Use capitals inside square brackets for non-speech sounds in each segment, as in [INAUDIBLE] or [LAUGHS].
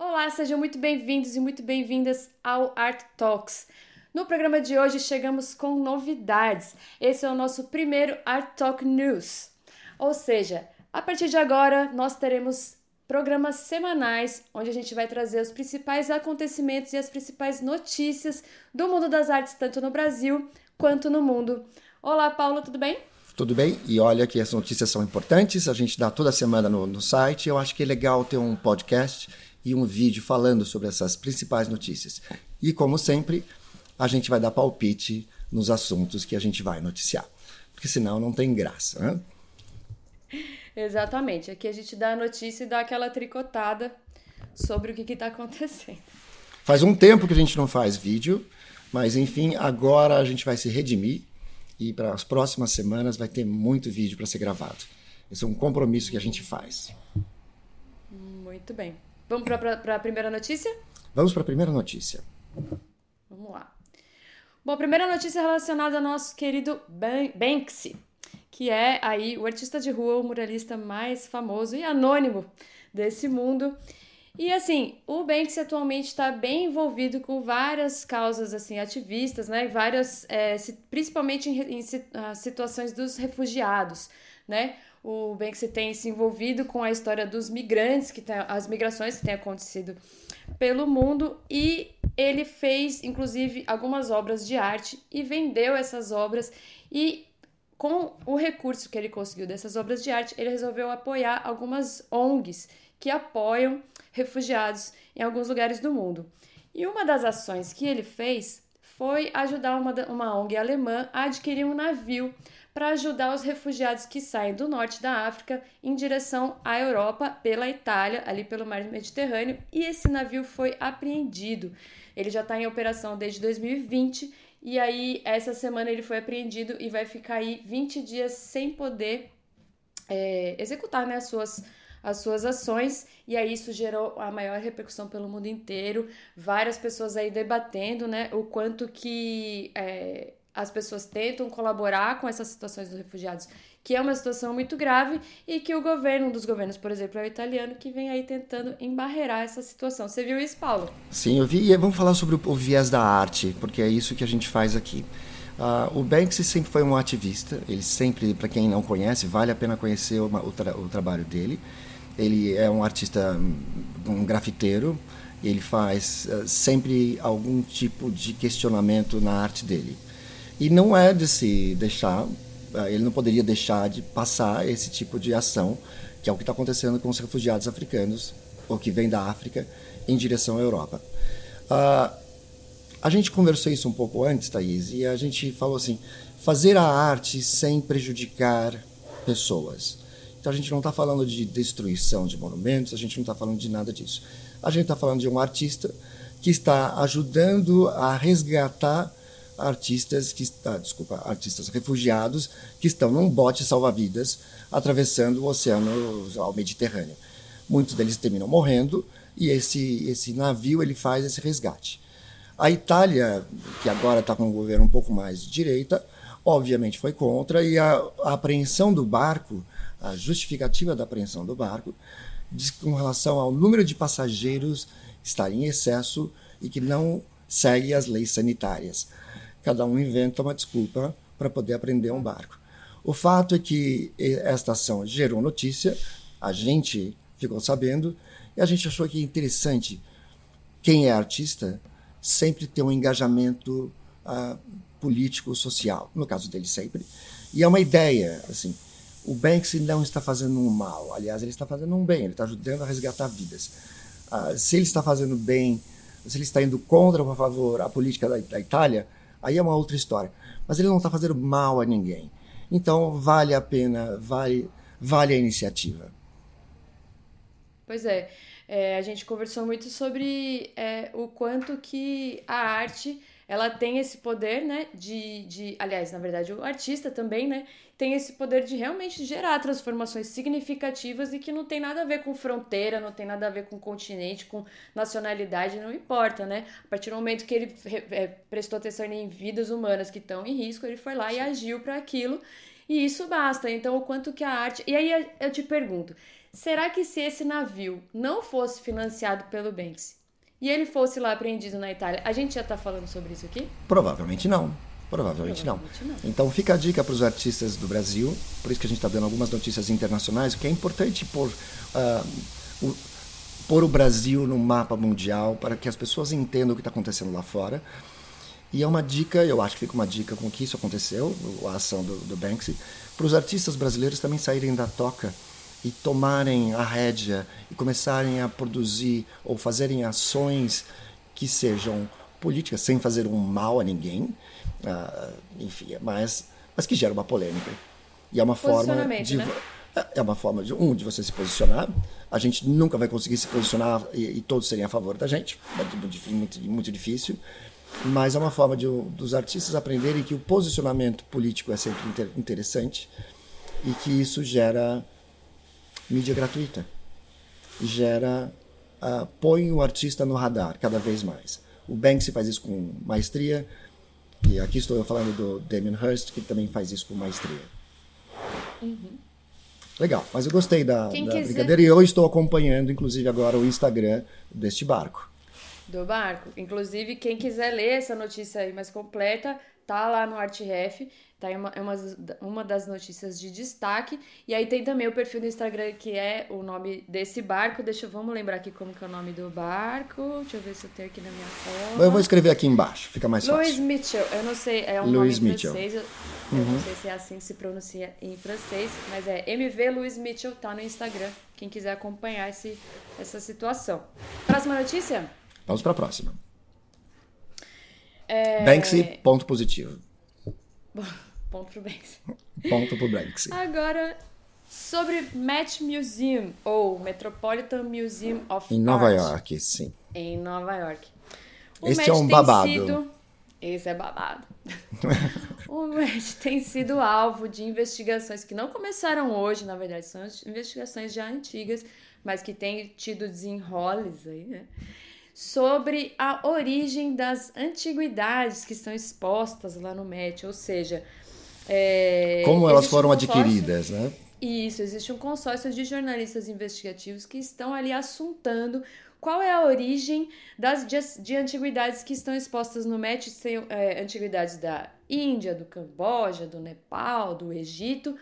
Olá, sejam muito bem-vindos e muito bem-vindas ao Art Talks. No programa de hoje chegamos com novidades. Esse é o nosso primeiro Art Talk News. Ou seja, a partir de agora nós teremos programas semanais onde a gente vai trazer os principais acontecimentos e as principais notícias do mundo das artes, tanto no Brasil quanto no mundo. Olá, Paula, tudo bem? Tudo bem? E olha que as notícias são importantes, a gente dá toda semana no, no site. Eu acho que é legal ter um podcast e um vídeo falando sobre essas principais notícias. E, como sempre, a gente vai dar palpite nos assuntos que a gente vai noticiar. Porque senão não tem graça, né? Exatamente. Aqui a gente dá a notícia e dá aquela tricotada sobre o que está acontecendo. Faz um tempo que a gente não faz vídeo, mas enfim, agora a gente vai se redimir e para as próximas semanas vai ter muito vídeo para ser gravado. Esse é um compromisso que a gente faz. Muito bem. Vamos para a primeira notícia? Vamos para a primeira notícia. Vamos lá. Bom, a primeira notícia é relacionada ao nosso querido Banksy, que é aí o artista de rua, o muralista mais famoso e anônimo desse mundo. E assim, o Banksy atualmente está bem envolvido com várias causas assim ativistas, né? Várias, é, principalmente em, em, ah, situações dos refugiados, né? O Banksy tem se envolvido com a história dos migrantes, que tem, as migrações que têm acontecido pelo mundo e ele fez inclusive algumas obras de arte e vendeu essas obras e com o recurso que ele conseguiu dessas obras de arte, ele resolveu apoiar algumas ONGs que apoiam refugiados em alguns lugares do mundo. E uma das ações que ele fez foi ajudar uma, uma ONG alemã a adquirir um navio para ajudar os refugiados que saem do norte da África em direção à Europa pela Itália, ali pelo mar Mediterrâneo, e esse navio foi apreendido. Ele já está em operação desde 2020 e aí essa semana ele foi apreendido e vai ficar aí 20 dias sem poder é, executar né, as suas as suas ações e aí isso gerou a maior repercussão pelo mundo inteiro várias pessoas aí debatendo né o quanto que é, as pessoas tentam colaborar com essas situações dos refugiados, que é uma situação muito grave e que o governo, um dos governos, por exemplo, é o italiano, que vem aí tentando embarrear essa situação. Você viu isso, Paulo? Sim, eu vi. E vamos falar sobre o, viés da arte, porque é isso que a gente faz aqui. Uh, o Banksy sempre foi um ativista, ele sempre, para quem não conhece, vale a pena conhecer uma, o, tra o trabalho dele. Ele é um artista, um grafiteiro, ele faz uh, sempre algum tipo de questionamento na arte dele. E não é de se deixar, eh, ele não poderia deixar de passar esse tipo de ação, que é o que está acontecendo com os refugiados africanos, ou que vêm da África, em direção à Europa. Uh, a gente conversou isso um pouco antes, Thaís, e a gente falou assim: fazer a arte sem prejudicar pessoas. Então a gente não está falando de destruição de monumentos, a gente não está falando de nada disso. A gente está falando de um artista que está ajudando a resgatar artistas que está, desculpa, artistas refugiados que estão num bote salva-vidas atravessando o oceano ao Mediterrâneo. Muitos deles terminam morrendo e esse esse navio ele faz esse resgate. A Itália, que agora está com um governo um pouco mais de direita, obviamente foi contra e a, a apreensão do barco, a justificativa da apreensão do barco, diz com relação ao número de passageiros estar em excesso e que não segue as leis sanitárias cada um inventa uma desculpa para poder aprender um barco. O fato é que esta ação gerou notícia, a gente ficou sabendo e a gente achou que é interessante quem é artista sempre ter um engajamento uh, político social, no caso dele sempre. E é uma ideia, assim, o Banksy não está fazendo um mal, aliás, ele está fazendo um bem, ele está ajudando a resgatar vidas. Uh, se ele está fazendo bem, se ele está indo contra ou a favor a política da, da Itália, Aí é uma outra história. Mas ele não está fazendo mal a ninguém. Então vale a pena, vale, vale a iniciativa. Pois é, é a gente conversou muito sobre é, o quanto que a arte ela tem esse poder, né, de, de, aliás, na verdade, o artista também, né, tem esse poder de realmente gerar transformações significativas e que não tem nada a ver com fronteira, não tem nada a ver com continente, com nacionalidade, não importa, né? A partir do momento que ele é, prestou atenção em vidas humanas que estão em risco, ele foi lá Sim. e agiu para aquilo. E isso basta. Então, o quanto que a arte. E aí eu te pergunto: será que se esse navio não fosse financiado pelo Banksy e ele fosse lá apreendido na Itália, a gente já está falando sobre isso aqui? Provavelmente não. Provavelmente, Provavelmente não. não. Então fica a dica para os artistas do Brasil, por isso que a gente está dando algumas notícias internacionais, que é importante pôr, ah, o, pôr o Brasil no mapa mundial para que as pessoas entendam o que está acontecendo lá fora. E é uma dica, eu acho que fica uma dica com que isso aconteceu, a ação do, do Banksy, para os artistas brasileiros também saírem da toca e tomarem a rédea e começarem a produzir ou fazerem ações que sejam políticas, sem fazer um mal a ninguém, ah, enfim, mas, mas que gera uma polêmica. E é uma forma de. né? É uma forma de um de você se posicionar. A gente nunca vai conseguir se posicionar e, e todos serem a favor da gente. É muito, muito, muito difícil. Mas é uma forma de, dos artistas aprenderem que o posicionamento político é sempre inter, interessante e que isso gera mídia gratuita. Gera. Uh, põe o artista no radar cada vez mais. O Banksy faz isso com maestria. E aqui estou eu falando do Damien Hirst, que também faz isso com maestria. Uhum. Legal, mas eu gostei da, da quiser... brincadeira e eu estou acompanhando, inclusive, agora o Instagram deste barco. Do barco. Inclusive, quem quiser ler essa notícia aí mais completa, tá lá no ArtRef, tá? É uma, é uma, uma das notícias de destaque. E aí tem também o perfil do Instagram, que é o nome desse barco. Deixa vamos lembrar aqui como que é o nome do barco. Deixa eu ver se eu tenho aqui na minha foto. Eu vou escrever aqui embaixo, fica mais Louis fácil. Mitchell, eu não sei, é um Louis nome Mitchell. francês. Eu, eu não sei se é assim que se pronuncia em francês, mas é MV Louis Mitchell, tá no Instagram. Quem quiser acompanhar esse, essa situação. Próxima notícia? Vamos para a próxima. É... Banksy, ponto positivo. [LAUGHS] Ponto pro Banksy. Ponto pro Banksy. Agora, sobre Met Museum, ou Metropolitan Museum of Em Nova Art, York, sim. Em Nova York. O Este Met é um babado. sido- Esse é babado. [LAUGHS] o Met tem sido alvo de investigações que não começaram hoje, na verdade, são investigações já antigas, mas que têm tido desenroles aí, né? Sobre a origem das antiguidades que estão expostas lá no Met, ou seja, é, Como elas um foram consórcio- adquiridas, né? isso, existe um consórcio de jornalistas investigativos que estão ali assuntando qual é a origem das de, de antiguidades que estão expostas no MET, tem, é, antiguidades da Índia, do Camboja, do Nepal, do Egito,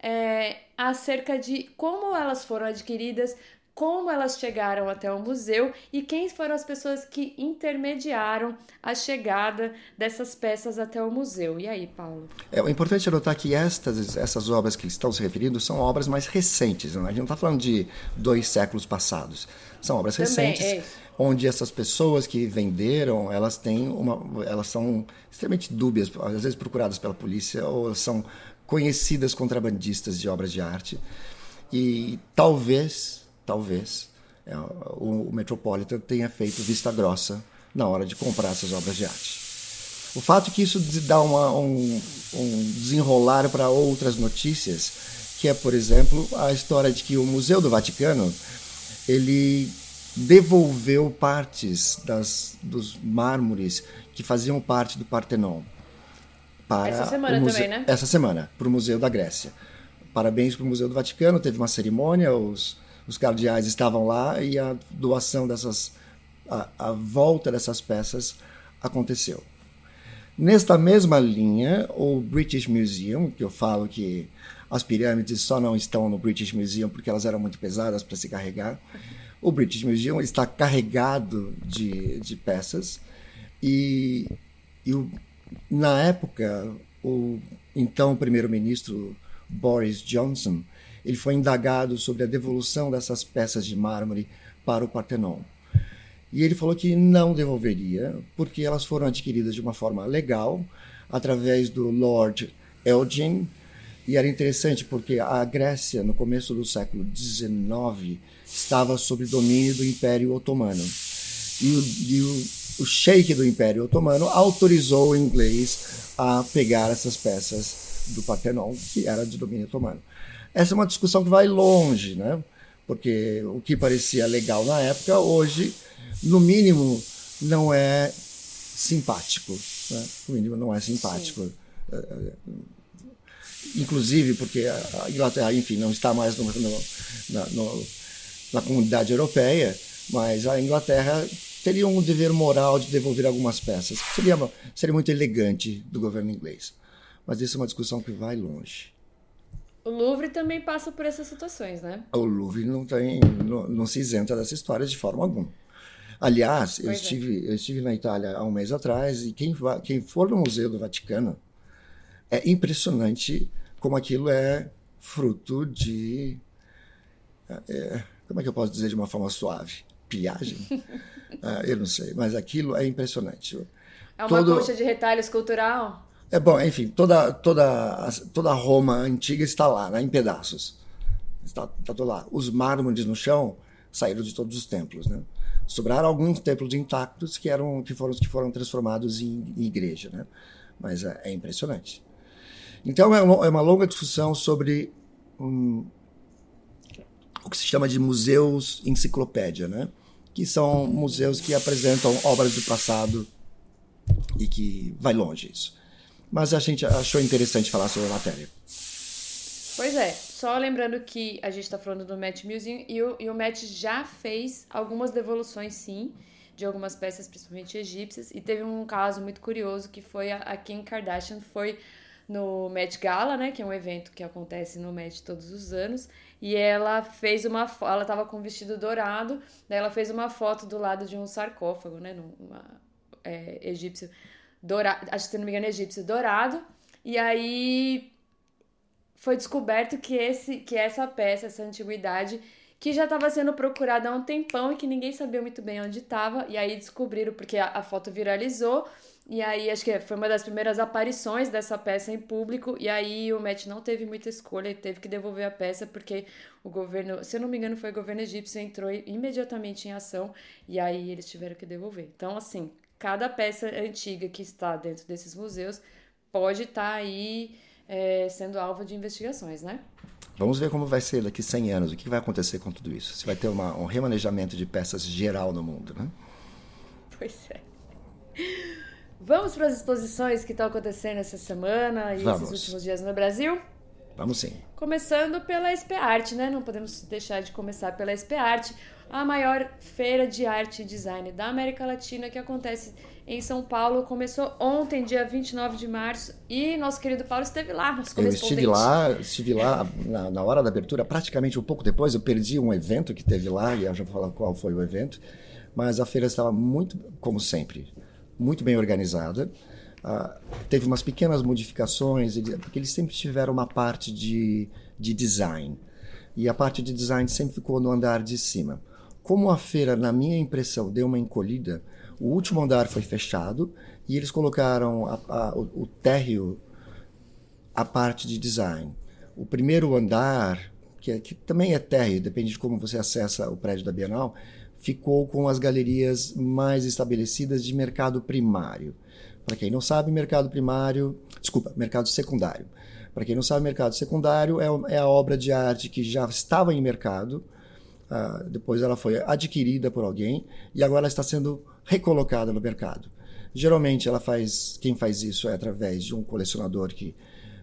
é, acerca de como elas foram adquiridas, como elas chegaram até o museu e quem foram as pessoas que intermediaram a chegada dessas peças até o museu. E aí, Paulo? É, importante é notar que estas, essas obras que estão se referindo são obras mais recentes. Não? é? A gente não está falando de dois séculos passados. São obras Também, recentes, é onde essas pessoas que venderam, elas têm uma, elas são extremamente dúbias, às vezes procuradas pela polícia ou são conhecidas contrabandistas de obras de arte. E talvez, talvez, é, o, Metropolitan tenha feito vista grossa na hora de comprar essas obras de arte. O fato é que isso dá uma, um, um desenrolar para outras notícias, que é, por exemplo, a história de que o Museu do Vaticano ele devolveu partes das, dos mármores que faziam parte do Partenon para Essa semana museu, também, né? Essa semana, para o Museu da Grécia. Parabéns para o Museu do Vaticano, teve uma cerimônia, os, os cardeais estavam lá e a doação dessas, a, a volta dessas peças aconteceu. Nesta mesma linha, o British Museum, que eu falo que as pirâmides só não estão no British Museum porque elas eram muito pesadas para se carregar. O British Museum está carregado de, de peças e, e o, na época o então primeiro-ministro Boris Johnson ele foi indagado sobre a devolução dessas peças de mármore para o Partenon. E ele falou que não devolveria, porque elas foram adquiridas de uma forma legal, através do Lord Elgin. E era interessante porque a Grécia, no começo do século XIX, estava sob domínio do Império Otomano. E o, e o, o sheik do Império Otomano autorizou o inglês a pegar essas peças do Partenon, que era de domínio otomano. Essa é uma discussão que vai longe, né? porque o que parecia legal na época, hoje no mínimo, não é simpático. Né? No mínimo, não é simpático. inclusive porque a Inglaterra, enfim, não está mais no, no, na, no, na comunidade europeia, mas a Inglaterra teria um dever moral de devolver algumas peças. Seria, seria muito elegante do governo inglês. Mas isso é uma discussão que vai longe. O Louvre também passa por essas situações, né? O Louvre não, tem, não, não se isenta dessa história de forma alguma. Aliás, eu é. estive, é. eu estive na Itália há um mês atrás e quem, quem for no Museu do Vaticano é impressionante como aquilo é fruto de. É, como é que eu posso dizer de uma forma suave? Pilhagem? [LAUGHS] ah, eu não sei, mas aquilo é impressionante. É uma Todo... coxa de retalhos cultural? É bom, enfim, toda, toda, toda Roma antiga está lá, né, em pedaços. Está, está tudo lá. Os mármores no chão saíram de todos os templos, né? Sobraram alguns templos intactos que eram que foram que foram transformados em, em igreja, né? Mas é, é impressionante. Então é uma, é uma longa discussão sobre um, o que se chama de museus enciclopédia, né? Que são museus que apresentam obras do passado e que vai longe isso mas a gente achou interessante falar sobre a matéria. Pois é, só lembrando que a gente está falando do Met Museum e o, e o Met já fez algumas devoluções, sim, de algumas peças, principalmente egípcias, e teve um caso muito curioso que foi a, a Kim Kardashian foi no Met Gala, né, que é um evento que acontece no Met todos os anos, e ela fez uma ela estava com um vestido dourado, daí ela fez uma foto do lado de um sarcófago, né, numa, é, egípcio dourado, acho que se não me engano, egípcio dourado. E aí foi descoberto que esse que essa peça, essa antiguidade, que já estava sendo procurada há um tempão e que ninguém sabia muito bem onde estava. E aí descobriram, porque a, a, foto viralizou. E aí acho que foi uma das primeiras aparições dessa peça em público. E aí o Met não teve muita escolha, ele teve que devolver a peça, porque o governo, se eu não me engano, foi o governo egípcio, entrou imediatamente em ação. E aí eles tiveram que devolver. Então, assim, cada peça antiga que está dentro desses museus pode estar tá aí é, sendo alvo de investigações, né? Vamos ver como vai ser daqui 100 anos, o que vai acontecer com tudo isso. Se vai ter uma, um remanejamento de peças geral no mundo, né? Pois é. Vamos para as exposições que estão acontecendo essa semana e Vamos. esses últimos dias no Brasil? Vamos sim. Começando pela SP Art, né? Não podemos deixar de começar pela SP Art a maior feira de arte e design da América Latina que acontece em São Paulo. Começou ontem, dia 29 de março, e nosso querido Paulo esteve lá, nosso Eu estive lá, estive lá na, na, hora da abertura, praticamente um pouco depois, eu perdi um evento que teve lá, e eu já vou falar qual foi o evento, mas a feira estava muito, como sempre, muito bem organizada. Uh, teve umas pequenas modificações, porque eles sempre tiveram uma parte de, de design. E a parte de design sempre ficou no andar de cima. Como a feira, na minha impressão, deu uma encolhida, o último andar foi fechado e eles colocaram a, a, o, o térreo, a parte de design. O primeiro andar, que, é, que também é térreo, depende de como você acessa o prédio da Bienal, ficou com as galerias mais estabelecidas de mercado primário. Para quem não sabe, mercado primário, desculpa, mercado secundário. Para quem não sabe, mercado secundário é, é a obra de arte que já estava em mercado, Uh, depois ela foi adquirida por alguém e agora está sendo recolocada no mercado. Geralmente ela faz, quem faz isso é através de um colecionador que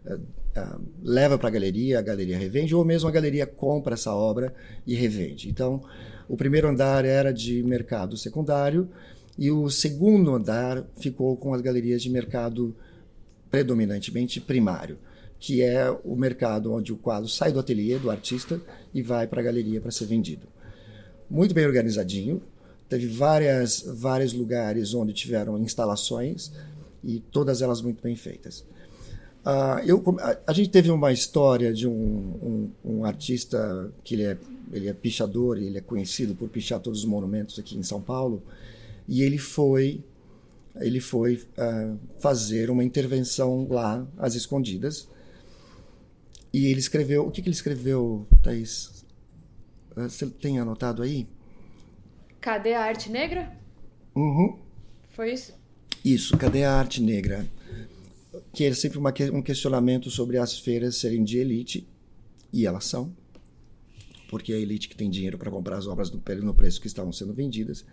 uh, uh, leva para a galeria, a galeria revende, ou mesmo a galeria compra essa obra e revende. Então, o primeiro andar era de mercado secundário e o segundo andar ficou com as galerias de mercado predominantemente primário que é o mercado onde o quadro sai do ateliê do artista e vai para a galeria para ser vendido. Muito bem organizadinho, teve várias vários lugares onde tiveram instalações e todas elas muito bem feitas. Uh, eu, a, a, gente teve uma história de um, um, um, artista que ele é, ele é pichador, ele é conhecido por pichar todos os monumentos aqui em São Paulo, e ele foi ele foi uh, fazer uma intervenção lá às escondidas e ele escreveu. O que, que ele escreveu, Thaís? Ah, você tem anotado aí? Cadê a arte negra? Uhum. Foi isso? Isso, cadê a arte negra? Que é sempre uma, um questionamento sobre as feiras serem de elite, e elas são, porque é a elite que tem dinheiro para comprar as obras no, no preço que estavam sendo vendidas.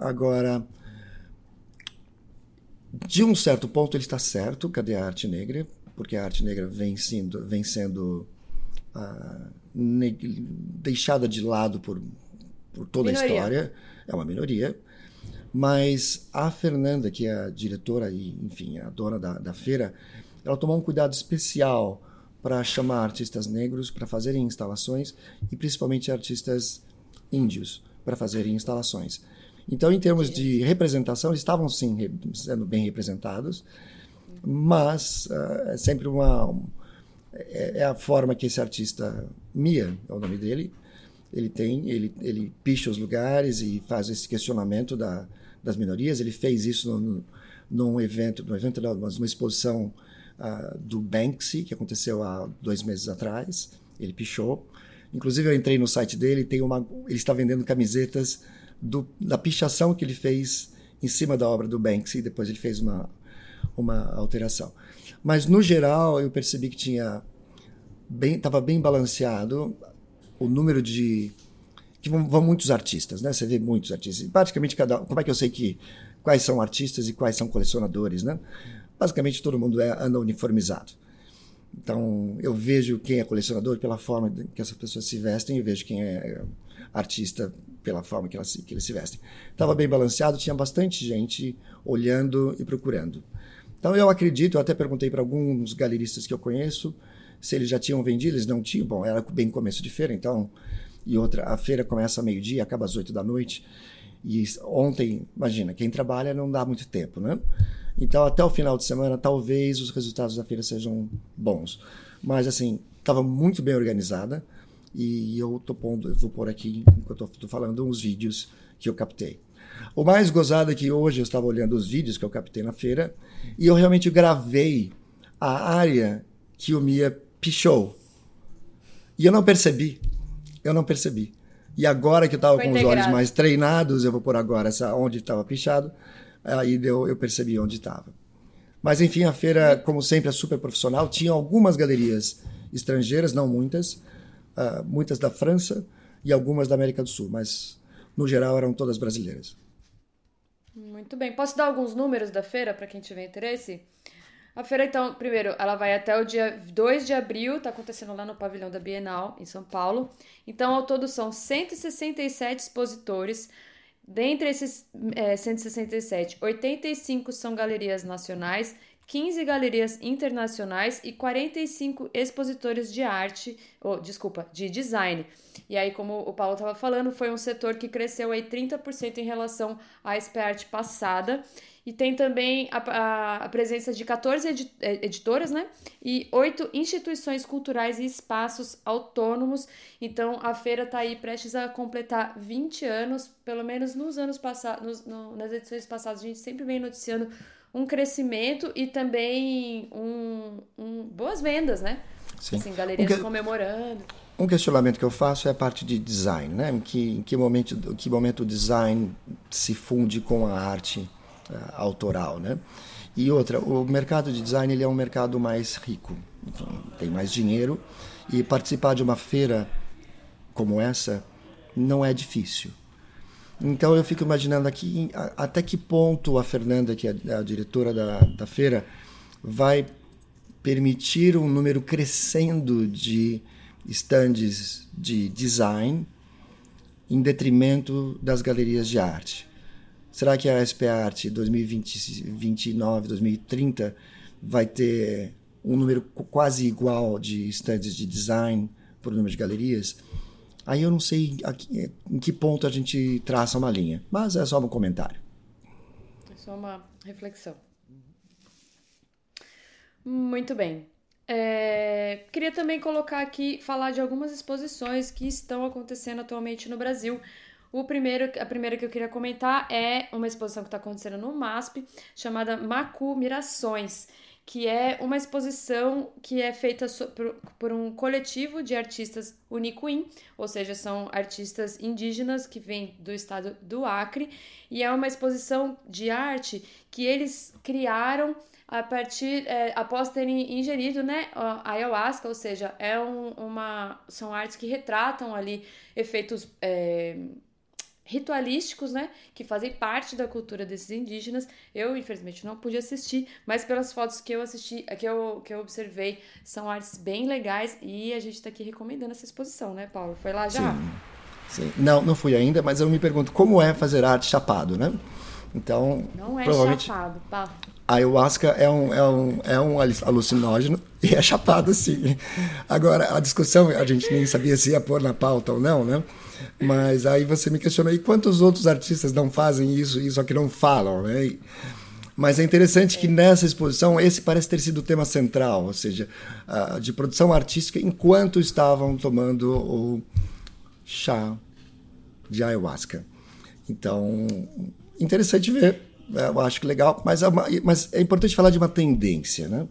Agora, de um certo ponto ele está certo, cadê a arte negra? porque a arte negra vem sendo, vem sendo uh, deixada de lado por, por toda minoria. a história. É uma minoria. Mas a Fernanda, que é a diretora e, enfim, a dona da, da feira, ela tomou um cuidado especial para chamar artistas negros para fazerem instalações e principalmente artistas índios para fazerem instalações. Então, em termos de representação, eles estavam sim sendo bem representados, mas uh, é sempre uma é, é, a forma que esse artista Mia é o nome dele ele tem ele ele picha os lugares e faz esse questionamento da, das minorias. Ele fez isso no, num evento num evento não, mas numa exposição uh, do Banksy que aconteceu há dois meses atrás. Ele pichou. Inclusive eu entrei no site dele tem uma ele está vendendo camisetas do, da pichação que ele fez em cima da obra do Banksy. Depois ele fez uma, uma alteração. Mas, no geral, eu percebi que tinha bem estava bem balanceado o número de que vão, vão, muitos artistas, né? Você vê muitos artistas. Praticamente cada como é que eu sei que quais são artistas e quais são colecionadores, né? Basicamente todo mundo é, anda uniformizado. Então eu vejo quem é colecionador pela forma que essas pessoas se vestem, eu vejo quem é artista pela forma que, elas, que eles se vestem. Estava bem balanceado, tinha bastante gente olhando e procurando. Então eu acredito, eu até perguntei para alguns galeristas que eu conheço se eles já tinham vendido, eles não tinham. Bom, era bem começo de feira, então. E outra, a feira começa meio-dia, acaba às oito da noite. E ontem, imagina, quem trabalha não dá muito tempo, né? Então, até o final de semana, talvez os resultados da feira sejam bons. Mas, assim, estava muito bem organizada. E eu tô pondo, eu vou pôr aqui, enquanto eu tô falando, uns vídeos que eu captei. O mais gozado é que hoje eu estava olhando os vídeos que eu captei na feira e eu realmente gravei a área que o Mia pichou. E eu não percebi. Eu não percebi. E agora que eu estava com os olhos mais treinados, eu vou pôr agora essa onde estava pichado, aí deu, eu percebi onde estava. Mas enfim, a feira, como sempre, é super profissional. Tinha algumas galerias estrangeiras, não muitas, uh, muitas da França e algumas da América do Sul, mas no geral eram todas brasileiras. Muito bem. Posso dar alguns números da feira para quem tiver interesse? A feira, então, primeiro, ela vai até o dia 2 de abril, está acontecendo lá no pavilhão da Bienal, em São Paulo. Então, ao todo, são 167 expositores. Dentre esses é, 167, 85 são galerias nacionais 15 galerias internacionais e 45 expositores de arte, ou desculpa, de design. E aí, como o Paulo estava falando, foi um setor que cresceu aí 30% em relação à SPArt passada. E tem também a, a, a, presença de 14 é, editoras, né? E oito instituições culturais e espaços autônomos. Então, a feira está aí prestes a completar 20 anos, pelo menos nos anos passados, no, nas edições passadas, a gente sempre vem noticiando um crescimento e também um, um boas vendas, né? Sim. Assim, galerias um que... comemorando. Um questionamento que eu faço é a parte de design, né? Em que, em que, momento, em que momento o design se funde com a arte autoral, né? E outra, o mercado de design ele é um mercado mais rico, enfim, tem mais dinheiro e participar de uma feira como essa não é difícil. Então eu fico imaginando aqui até que ponto a Fernanda, que é a diretora da, da feira, vai permitir um número crescendo de estandes de design em detrimento das galerias de arte. Será que a SP Art 2029, 2030 vai ter um número quase igual de estandes de design por número de galerias? Aí eu não sei em que ponto a gente traça uma linha, mas é só um comentário. É só uma reflexão. Muito bem. É, queria também colocar aqui, falar de algumas exposições que estão acontecendo atualmente no Brasil. O primeiro, a primeira que eu queria comentar é uma exposição que está acontecendo no MASP, chamada Macu Mirações que é uma exposição que é feita por, por, um coletivo de artistas Unicuim, ou seja, são artistas indígenas que vêm do estado do Acre, e é uma exposição de arte que eles criaram a partir é, após terem ingerido né a ayahuasca ou seja é um, uma são artes que retratam ali efeitos é, ritualísticos, né, que fazem parte da cultura desses indígenas. Eu, infelizmente, não pude assistir, mas pelas fotos que eu assisti, que eu, que eu observei, são artes bem legais e a gente está aqui recomendando essa exposição, né, Paulo? Foi lá já? Sim. Sim. Não, não fui ainda, mas eu me pergunto como é fazer arte chapado, né? Então, não é provavelmente... chapado, pá. A ayahuasca é um, é, um, é um alucinógeno [LAUGHS] e é chapado, sim. Agora, a discussão, a gente nem sabia se ia pôr na pauta ou não, né? Mas aí você me questionou, e quantos outros artistas não fazem isso e só que não falam, né? Mas é interessante que nessa exposição esse parece ter sido o tema central, ou seja, de produção artística enquanto estavam tomando o chá de ayahuasca. Então, interessante ver é, eu acho que legal, mas é, mas é importante falar de uma tendência, né?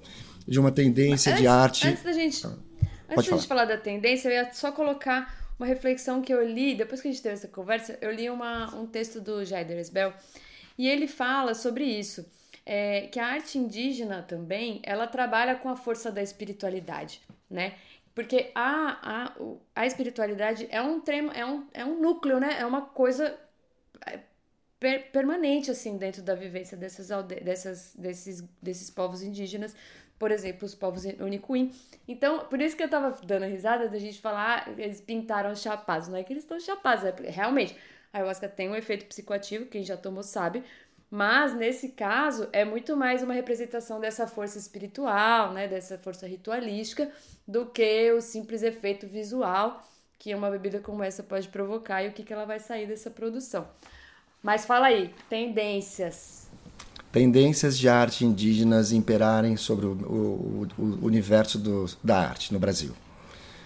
De uma tendência antes, de arte. Antes da gente, ah, antes da gente falar da tendência, eu ia só colocar uma reflexão que eu li, depois que a gente teve essa conversa, eu li uma, um texto do Jaider Esbel, e ele fala sobre isso, é, que a arte indígena também, ela trabalha com a força da espiritualidade, né? Porque a, a, a espiritualidade é um, tremo, é, um, é um núcleo, né? É uma coisa per permanente assim dentro da vivência dessas, dessas desses, desses povos indígenas, por exemplo, os povos Unicuim. Então, por isso que eu tava dando risada da gente falar, ah, eles pintaram chapados, não é que eles estão chapados, é realmente a ayahuasca tem um efeito psicoativo, quem já tomou sabe, mas nesse caso é muito mais uma representação dessa força espiritual, né, dessa força ritualística, do que o simples efeito visual que uma bebida como essa pode provocar e o que, que ela vai sair dessa produção. Mas fala aí, tendências. Tendências de arte indígenas imperarem sobre o, o, o universo do, da arte no Brasil.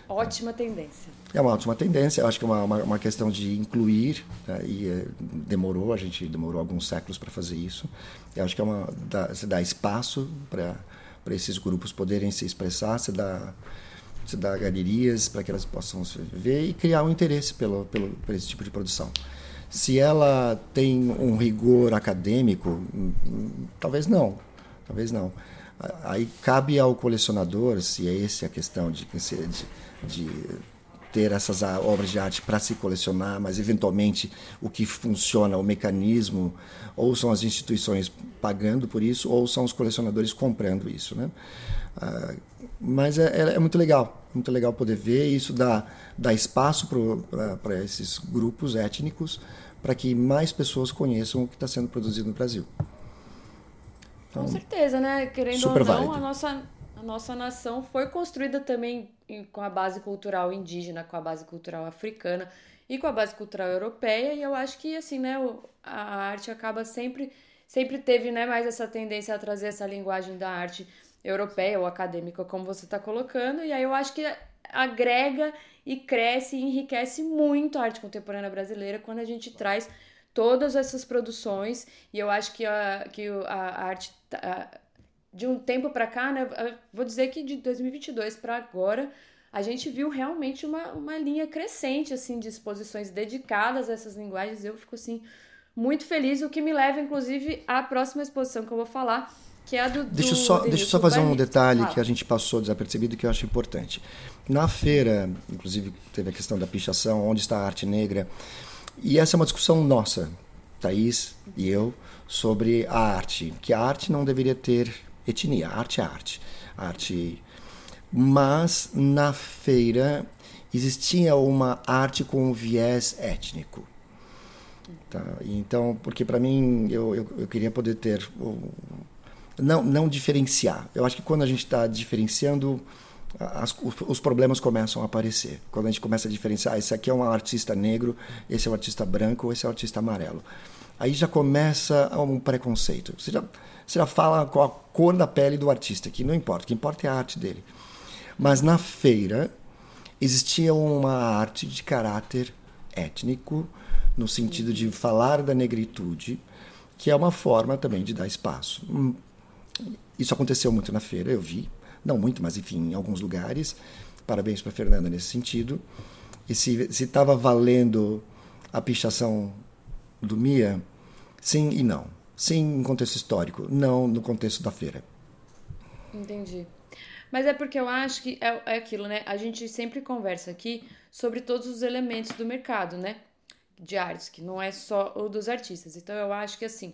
Ótima tendência. É uma ótima tendência, eu acho que é uma, uma, uma questão de incluir, né, e é, demorou, a gente demorou alguns séculos para fazer isso. Eu acho que é uma, dá, se dá espaço para esses grupos poderem se expressar, se dá, se dá galerias para que elas possam ver e criar um interesse pelo, pelo, por esse tipo de produção. Se ela tem um rigor acadêmico, talvez não, talvez não. Aí cabe ao colecionador, se é essa a questão de, de, de ter essas obras de arte para se colecionar, mas eventualmente o que funciona, o mecanismo, ou são as instituições pagando por isso, ou são os colecionadores comprando isso, né? Ah, mas é, é, é, muito legal, muito legal poder ver isso dá, dá espaço para esses grupos étnicos para que mais pessoas conheçam o que está sendo produzido no Brasil. Então, Com certeza, né? Querendo ou não, a nossa, a nossa nação foi construída também com a base cultural indígena, com a base cultural africana e com a base cultural europeia. E eu acho que, assim, né, a arte acaba sempre, sempre teve né, mais essa tendência a trazer essa linguagem da arte europeia ou acadêmica, como você está colocando. E aí eu acho que agrega e cresce e enriquece muito a arte contemporânea brasileira quando a gente traz todas essas produções e eu acho que a, que a, arte a, de um tempo para cá, né, vou dizer que de 2022 para agora, a gente viu realmente uma, uma linha crescente assim de exposições dedicadas a essas linguagens. Eu fico assim muito feliz, o que me leva inclusive à próxima exposição que eu vou falar, que é a do, deixa, do, só, deixa eu só fazer um detalhe que a gente passou desapercebido que eu acho importante. Na feira, inclusive, teve a questão da pichação, onde está a arte negra. E essa é uma discussão nossa, Thaís e eu, sobre a arte. Que a arte não deveria ter etnia. A arte é arte. A arte. Mas na feira existia uma arte com viés étnico. Tá? Então, porque para mim, eu, eu, eu, queria poder ter. Não, não diferenciar. Eu acho que quando a gente está diferenciando as, os problemas começam a aparecer. Quando a gente começa a diferenciar, esse aqui é um artista negro, esse é um artista branco, esse é um artista amarelo. Aí já começa um preconceito. Você já, você já fala com a cor da pele do artista, que não importa, o que importa é a arte dele. Mas na feira existia uma arte de caráter étnico, no sentido de falar da negritude, que é uma forma também de dar espaço. Isso aconteceu muito na feira, eu vi, não muito, mas enfim, em alguns lugares. Parabéns para Fernanda nesse sentido. E se estava valendo a pichação do Mia, sim e não. Sim em contexto histórico, não no contexto da feira. Entendi. Mas é porque eu acho que é, é aquilo, né? A gente sempre conversa aqui sobre todos os elementos do mercado, né? de artes, que não é só o dos artistas. Então eu acho que assim,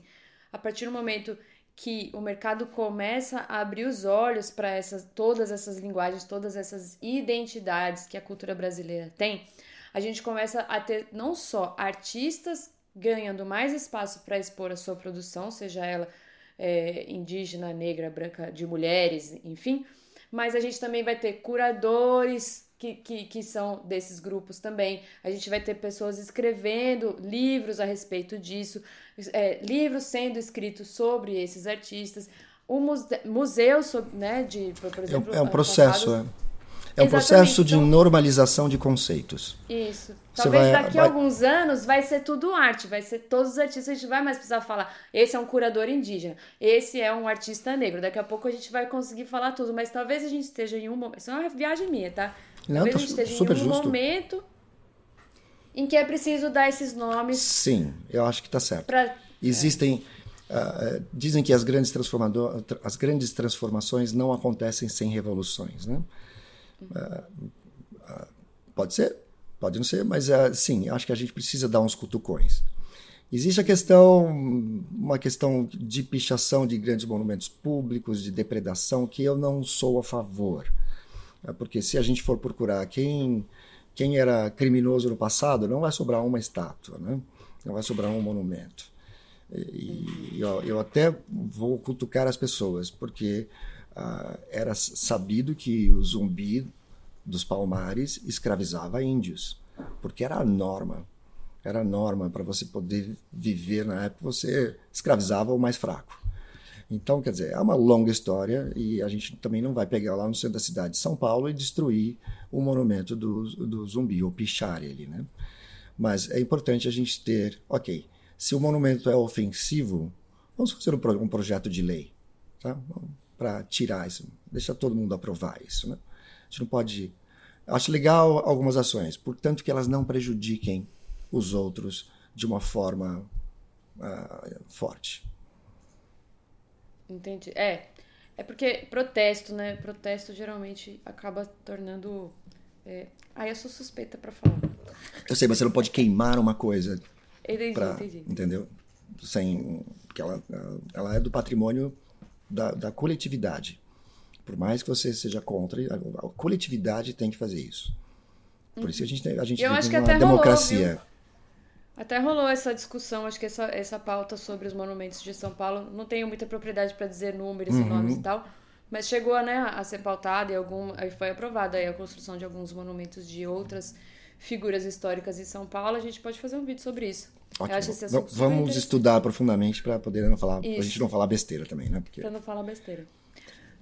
a partir do momento que o mercado começa a abrir os olhos para essas todas essas linguagens, todas essas identidades que a cultura brasileira tem, a gente começa a ter não só artistas ganhando mais espaço para expor a sua produção, seja ela é, indígena, negra, branca, de mulheres, enfim, mas a gente também vai ter curadores que, que, que são desses grupos também. A gente vai ter pessoas escrevendo livros a respeito disso, é, livros sendo escritos sobre esses artistas. O muse museu, né, de, por exemplo... É, é um processo, passados, é. É um processo de então, normalização de conceitos. Isso. Talvez vai, daqui a vai... alguns anos vai ser tudo arte, vai ser todos os artistas, a gente vai mais precisar falar, esse é um curador indígena, esse é um artista negro. Daqui a pouco a gente vai conseguir falar tudo, mas talvez a gente esteja em um momento. Isso é uma viagem minha, tá? Não, talvez tá a gente esteja super em um justo. momento em que é preciso dar esses nomes. Sim, eu acho que está certo. Pra... Existem. Uh, dizem que as grandes, as grandes transformações não acontecem sem revoluções, né? Uh, uh, pode ser, pode não ser, mas sim, acho que a gente precisa dar uns cutucões. Existe a questão, uma questão de pichação de grandes monumentos públicos, de depredação, que eu não sou a favor. Porque se a gente for procurar quem, quem era criminoso no passado, não vai sobrar uma estátua, né? não vai sobrar um monumento. E eu, eu, até vou cutucar as pessoas, porque ah, era sabido que o zumbi dos palmares escravizava índios, porque era a norma. Era a norma para você poder viver na época, você escravizava o mais fraco. Então, quer dizer, é uma longa história e a gente também não vai pegar lá no centro da cidade de São Paulo e destruir o monumento do, do zumbi, ou pichar ele, né? Mas é importante a gente ter, ok, se o monumento é ofensivo, vamos fazer um, um projeto de lei, tá? para tirar isso, deixar todo mundo aprovar isso. Né? A gente não pode. Acho legal algumas ações, portanto que elas não prejudiquem os outros de uma forma uh, forte. Entendi. É, é porque protesto, né? Protesto geralmente acaba tornando. É... Ah, eu sou suspeita para falar. Eu sei, mas você não pode queimar uma coisa. Entendi, pra, entendi. Entendeu? Sem, porque ela, ela é do patrimônio da, da coletividade. Por mais que você seja contra, a, coletividade tem que fazer isso. Por isso a gente, a gente Eu vive numa democracia. Rolou, até rolou essa discussão, acho que essa, essa pauta sobre os monumentos de São Paulo, não tenho muita propriedade para dizer números uhum. e nomes e tal, mas chegou né, a ser pautada e algum, aí foi aprovada aí a construção de alguns monumentos de outras figuras históricas em São Paulo. A gente pode fazer um vídeo sobre isso. Vamos estudar profundamente para poder não falar, a gente não falar besteira também, né? Porque... Para não falar besteira.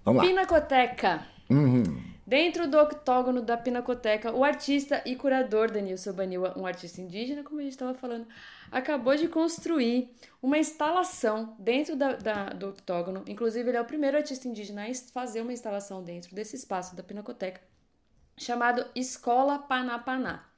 Vamos lá. Pinacoteca. Uhum. Dentro do octógono da Pinacoteca, o artista e curador Danilson Baniwa, um artista indígena, como a gente estava falando, acabou de construir uma instalação dentro da, da, do octógono. Inclusive, ele é o primeiro artista indígena a fazer uma instalação dentro desse espaço da Pinacoteca, chamado Escola Panapaná.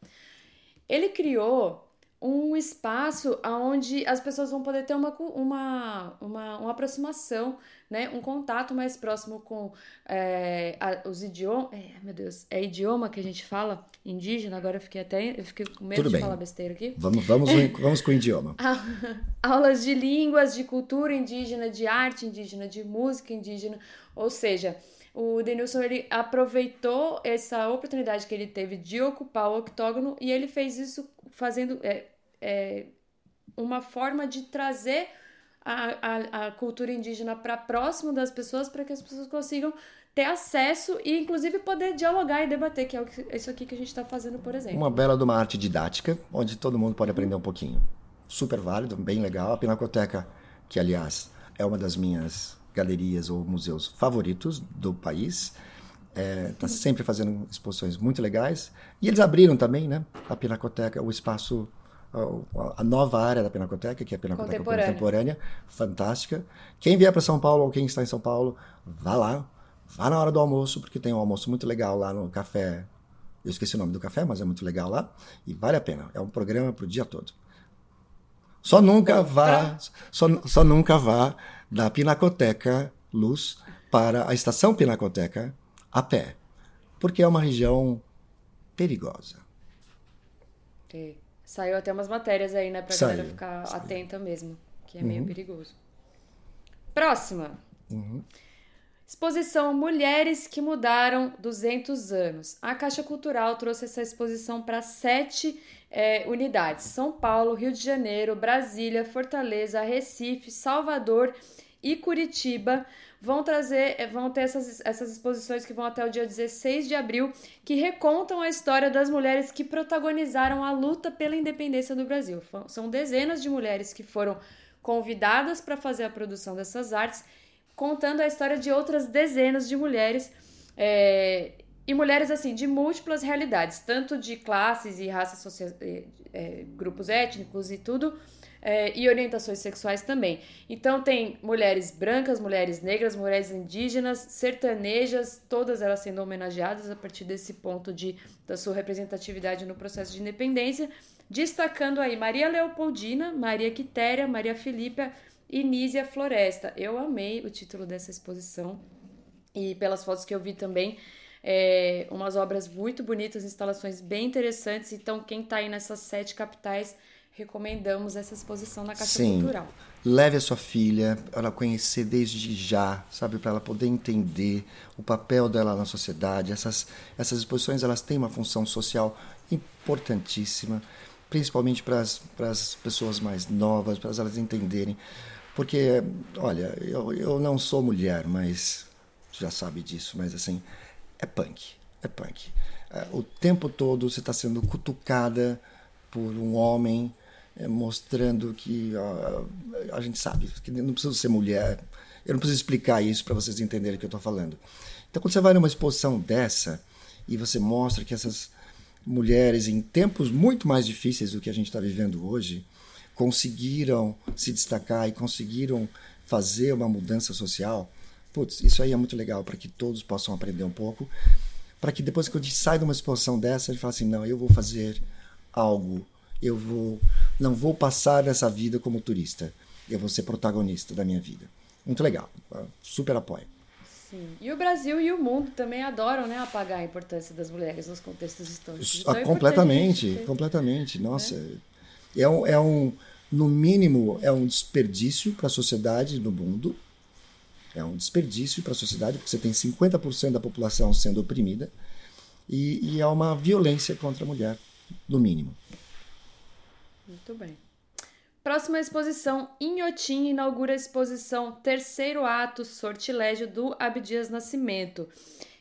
Ele criou um espaço onde as pessoas vão poder ter uma, uma, uma, uma aproximação, né? um contato mais próximo com é, a, os idiomas. É, meu Deus, é idioma que a gente fala? Indígena? Agora eu fiquei até eu fiquei com medo Tudo de bem. falar besteira aqui. Vamos, vamos, [LAUGHS] vamos com o idioma. Aulas de línguas, de cultura indígena, de arte indígena, de música indígena, ou seja, o Denilson ele aproveitou essa oportunidade que ele teve de ocupar o octógono e ele fez isso fazendo é, é, uma forma de trazer a, a, a cultura indígena para próximo das pessoas para que as pessoas consigam ter acesso e inclusive poder dialogar e debater, que é isso aqui que a gente está fazendo, por exemplo. Uma bela de uma arte didática, onde todo mundo pode aprender um pouquinho. Super válido, bem legal. A Pinacoteca, que aliás é uma das minhas galerias ou museus favoritos do país. Está é, tá sempre fazendo exposições muito legais. E eles abriram também, né? A Pinacoteca, o espaço, a, a nova área da Pinacoteca, que é a Pinacoteca Contemporânea, Contemporânea fantástica. Quem vier para São Paulo ou quem está em São Paulo, vá lá. Vá na hora do almoço, porque tem um almoço muito legal lá no café. Eu esqueci o nome do café, mas é muito legal lá. E vale a pena. É um programa para o dia todo. Só nunca vá, só, só nunca vá da Pinacoteca Luz para a estação Pinacoteca a pé, porque é uma região perigosa. Saiu até umas matérias aí, né, pra Saiu. galera ficar Saiu. atenta mesmo, que é uhum. meio perigoso. Próxima. Uhum. Exposição Mulheres que Mudaram 200 Anos. A Caixa Cultural trouxe essa exposição para sete é, unidades: São Paulo, Rio de Janeiro, Brasília, Fortaleza, Recife, Salvador e Curitiba. Vão trazer, é, vão ter essas, essas exposições que vão até o dia 16 de abril, que recontam a história das mulheres que protagonizaram a luta pela independência do Brasil. São dezenas de mulheres que foram convidadas para fazer a produção dessas artes contando a história de outras dezenas de mulheres. É, e mulheres assim de múltiplas realidades, tanto de classes e raças, é, grupos étnicos e tudo, é, e orientações sexuais também. Então tem mulheres brancas, mulheres negras, mulheres indígenas, sertanejas, todas elas sendo homenageadas a partir desse ponto de da sua representatividade no processo de independência, destacando aí Maria Leopoldina, Maria Quitéria, Maria Filipa e Nízia Floresta. Eu amei o título dessa exposição e pelas fotos que eu vi também, é, umas obras muito bonitas, instalações bem interessantes. Então, quem está aí nessas sete capitais, recomendamos essa exposição na Caixa Sim. Cultural. Leve a sua filha para ela conhecer desde já, sabe, para ela poder entender o papel dela na sociedade. Essas, essas exposições elas têm uma função social importantíssima, principalmente para as pessoas mais novas, para elas entenderem porque, olha, eu, eu não sou mulher, mas já sabe disso, mas assim, é punk. É punk. É, o tempo todo você está sendo cutucada por um homem é, mostrando que a gente sabe que não precisa ser mulher. Eu não preciso explicar isso para vocês entenderem o que eu estou falando. Então, quando você vai numa exposição dessa e você mostra que essas mulheres, em tempos muito mais difíceis do que a gente está vivendo hoje, conseguiram se destacar e conseguiram fazer uma mudança social, putz, isso aí é muito legal para que todos possam aprender um pouco, para que depois que a gente sai de uma exposição dessa, a gente fala assim, não, eu vou fazer algo, eu vou, não vou passar nessa vida como turista, eu vou ser protagonista da minha vida. Muito legal, super apoio. Sim. E o Brasil e o mundo também adoram né, apagar a importância das mulheres nos contextos históricos. Então, é completamente, completamente. Nossa, é. É um, é um, no mínimo, é um desperdício para a sociedade no mundo. É um desperdício para a sociedade, porque você tem 50% da população sendo oprimida. E, e, é uma violência contra a mulher, no mínimo. Muito bem. Próxima exposição, Inhotim inaugura a exposição Terceiro Ato Sortilégio do Abdias Nascimento.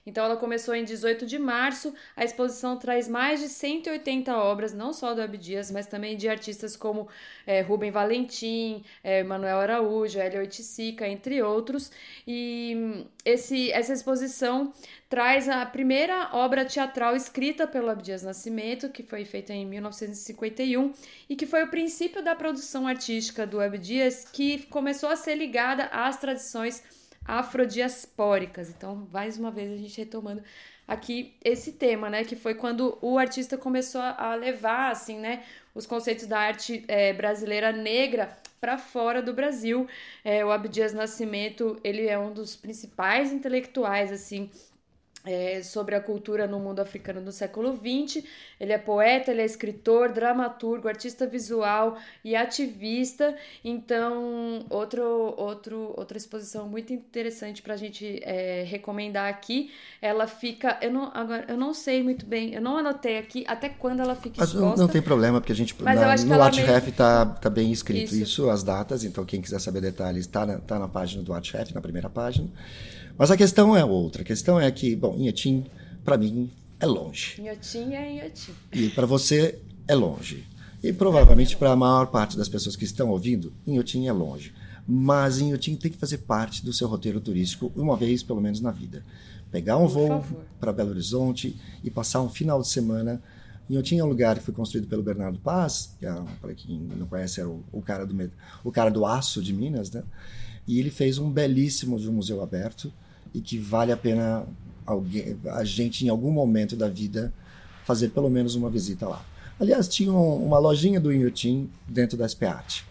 Então ela começou em 18 de março. A exposição traz mais de 180 obras, não só do Abdias, mas também de artistas como é, Rubem Valentim, é, Manuel Araújo, Hélio Oiticica, entre outros. E esse, essa exposição traz a primeira obra teatral escrita pelo Abdias Nascimento, que foi feita em 1951 e que foi o princípio da produção artística do Abdias, que começou a ser ligada às tradições afrodiaspóricas. Então, mais uma vez a gente retomando aqui esse tema, né, que foi quando o artista começou a levar assim, né, os conceitos da arte é, brasileira negra para fora do Brasil. É, o Abdias Nascimento, ele é um dos principais intelectuais assim é, sobre a cultura no mundo africano do século XX. Ele é poeta, ele é escritor, dramaturgo, artista visual e ativista. Então, outro, outro, outra exposição muito interessante para a gente é, recomendar aqui. Ela fica, eu não, agora, eu não sei muito bem, eu não anotei aqui até quando ela fica Mas exposta. Não, não tem problema, porque a gente Mas na, no ArtRef meio... tá, tá bem escrito isso. isso. as datas. Então, quem quiser saber detalhes, está na, tá na página do ArtRef, na primeira página. Mas a questão é outra. A questão é que, bom, Inhotim, para mim, é longe. Inhotim é Inhotim. E para você, é longe. E provavelmente para a maior parte das pessoas que estão ouvindo, Inhotim é longe. Mas Inhotim tem que fazer parte do seu roteiro turístico uma vez, pelo menos, na vida. Pegar um voo para Belo Horizonte e passar um final de semana. Inhotim é um lugar que foi construído pelo Bernardo Paz, que é, para quem não conhece, era o, o, cara do, o cara do aço de Minas, né? E ele fez um belíssimo de um museu aberto e que vale a pena alguém, a gente, em algum momento da vida, fazer pelo menos uma visita lá. Aliás, tinha uma lojinha do Inhotim dentro da SPAT.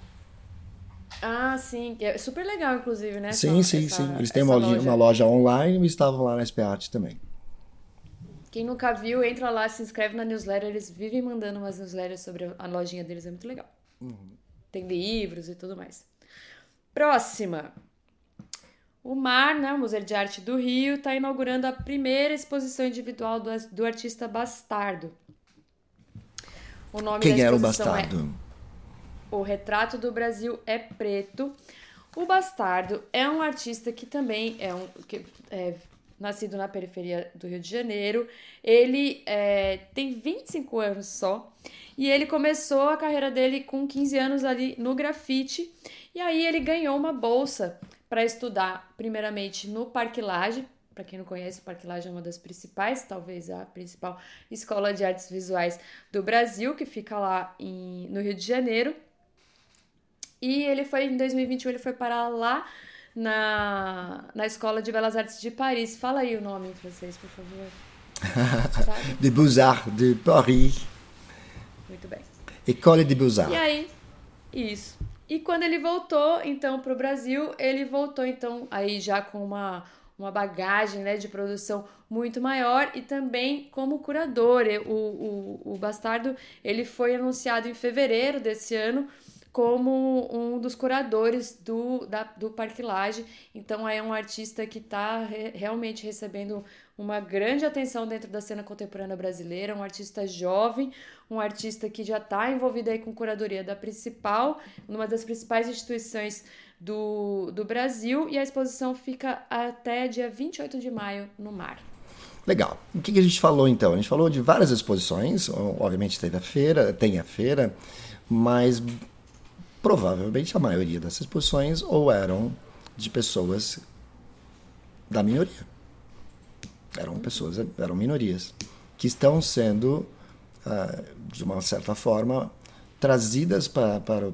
Ah, sim. É super legal, inclusive, né? Sim, essa, sim, essa, sim. Eles têm uma loja. uma loja online e estavam lá na SPAT também. Quem nunca viu, entra lá, se inscreve na newsletter. Eles vivem mandando umas newsletters sobre a lojinha deles, é muito legal. Uhum. Tem livros e tudo mais. Próxima. O MAR, né, o Museu de Arte do Rio, está inaugurando a primeira exposição individual do, do artista Bastardo. O nome Quem da era o é Bastardo? É o Retrato do Brasil é Preto. O Bastardo é um artista que também é um que é, nascido na periferia do Rio de Janeiro. Ele é, tem 25 anos só e ele começou a carreira dele com 15 anos ali no grafite. E aí ele ganhou uma bolsa para estudar, primeiramente no Parque Lage. Para quem não conhece, o Parque Lage é uma das principais, talvez a principal escola de artes visuais do Brasil, que fica lá em, no Rio de Janeiro. E ele foi, em 2021, ele foi parar lá na, na Escola de Belas Artes de Paris. Fala aí o nome em francês, por favor. [LAUGHS] de Beaux-Arts de Paris. Muito bem. École de Beaux-Arts. E aí, isso. E quando ele voltou, então, para o Brasil, ele voltou, então, aí já com uma, uma bagagem né, de produção muito maior e também como curador. O, o, o Bastardo, ele foi anunciado em fevereiro desse ano como um dos curadores do, da, do Parque Lage. Então é um artista que está re, realmente recebendo uma grande atenção dentro da cena contemporânea brasileira, um artista jovem, um artista que já está envolvido aí com curadoria da principal, uma das principais instituições do, do Brasil, e a exposição fica até dia 28 de maio no Mar. Legal. O que, que a gente falou então? A gente falou de várias exposições, obviamente teve a feira, tem a feira, mas provavelmente a maioria dessas exposições ou eram de pessoas da minoria. Eram pessoas, eram minorias, que estão sendo, uh, de uma certa forma, trazidas para, para,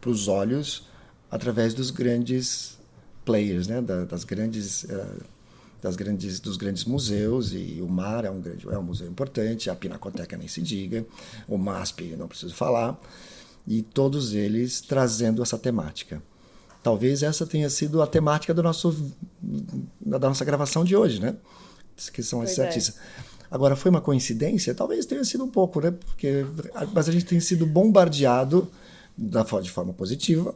para os olhos através dos grandes players, né? Da, das grandes. Uh, das grandes, dos grandes museus, e o MAR é um, grande, é um museu importante, a Pinacoteca nem se diga, o MASP não preciso falar e todos eles trazendo essa temática. Talvez essa tenha sido a temática do nosso, da nossa gravação de hoje, né? Que são esses pois é. artistas. É. Agora, foi uma coincidência? Talvez tenha sido um pouco, né? Porque, mas a gente tem sido bombardeado da, de forma positiva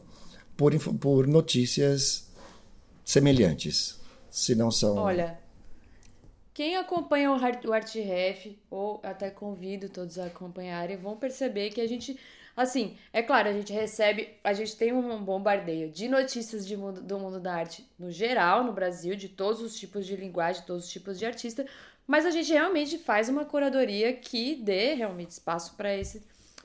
por, por notícias semelhantes. Se não são. Olha, quem acompanha o ArtRef, ou até convido todos a acompanharem, vão perceber que a gente Assim, é claro, a gente recebe, a gente tem um bombardeio de notícias de mundo, do mundo da arte no geral, no Brasil, de todos os tipos de linguagem, todos os tipos de artista, mas a gente realmente faz uma curadoria que dê realmente espaço para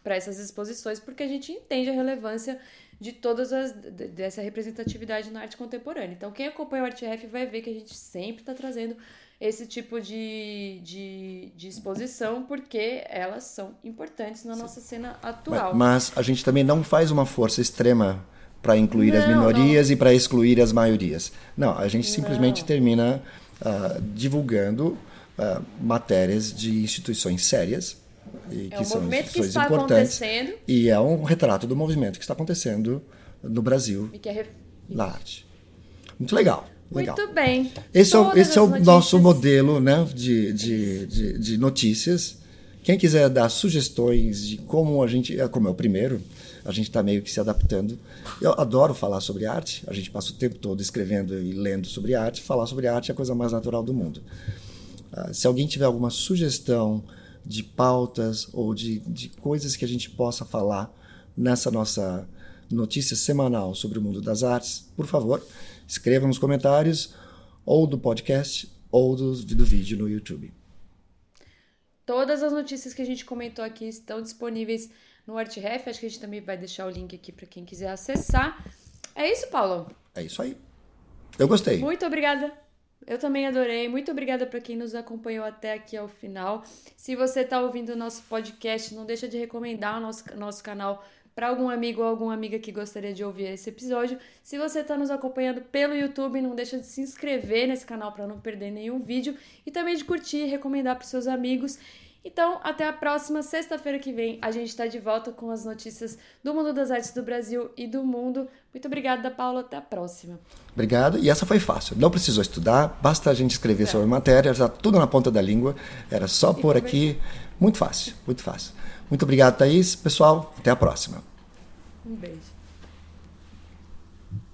para essas exposições, porque a gente entende a relevância de todas as dessa representatividade na arte contemporânea. Então, quem acompanha o ArtRef vai ver que a gente sempre está trazendo esse tipo de, de, de, exposição, porque elas são importantes na nossa cena atual. Mas, mas a gente também não faz uma força extrema para incluir não, as minorias não. e para excluir as maiorias. Não, a gente simplesmente não. termina uh, divulgando uh, matérias de instituições sérias e é que um são instituições que importantes e é um retrato do movimento que está acontecendo no Brasil e que é ref... na arte. Muito legal. Legal. Muito bem. Esse é, esse é o notícias. nosso modelo né, de, de, de, de, notícias. Quem quiser dar sugestões de como a gente. É, como é o primeiro, a gente está meio que se adaptando. Eu adoro falar sobre arte, a gente passa o tempo todo escrevendo e lendo sobre arte. Falar sobre arte é a coisa mais natural do mundo. Uh, se alguém tiver alguma sugestão de pautas ou de, de coisas que a gente possa falar nessa nossa notícia semanal sobre o mundo das artes, por favor Escreva nos comentários, ou do podcast, ou do, do vídeo no YouTube. Todas as notícias que a gente comentou aqui estão disponíveis no ArtRef. Acho que a gente também vai deixar o link aqui para quem quiser acessar. É isso, Paulo? É isso aí. Eu gostei. Muito obrigada. Eu também adorei. Muito obrigada para quem nos acompanhou até aqui ao final. Se você está ouvindo o nosso podcast, não deixa de recomendar o nosso, nosso canal para algum amigo ou alguma amiga que gostaria de ouvir esse episódio. Se você está nos acompanhando pelo YouTube, não deixa de se inscrever nesse canal para não perder nenhum vídeo e também de curtir e recomendar para seus amigos. Então, até a próxima sexta-feira que vem. A gente está de volta com as notícias do mundo das artes do Brasil e do mundo. Muito obrigada, Paula. Até a próxima. Obrigado. E essa foi fácil. Não precisou estudar, basta a gente escrever é. sobre a matéria, já tudo na ponta da língua. Era só e pôr aqui. Muito fácil, muito fácil. Muito obrigado, Thaís. Pessoal, até a próxima. Um beijo.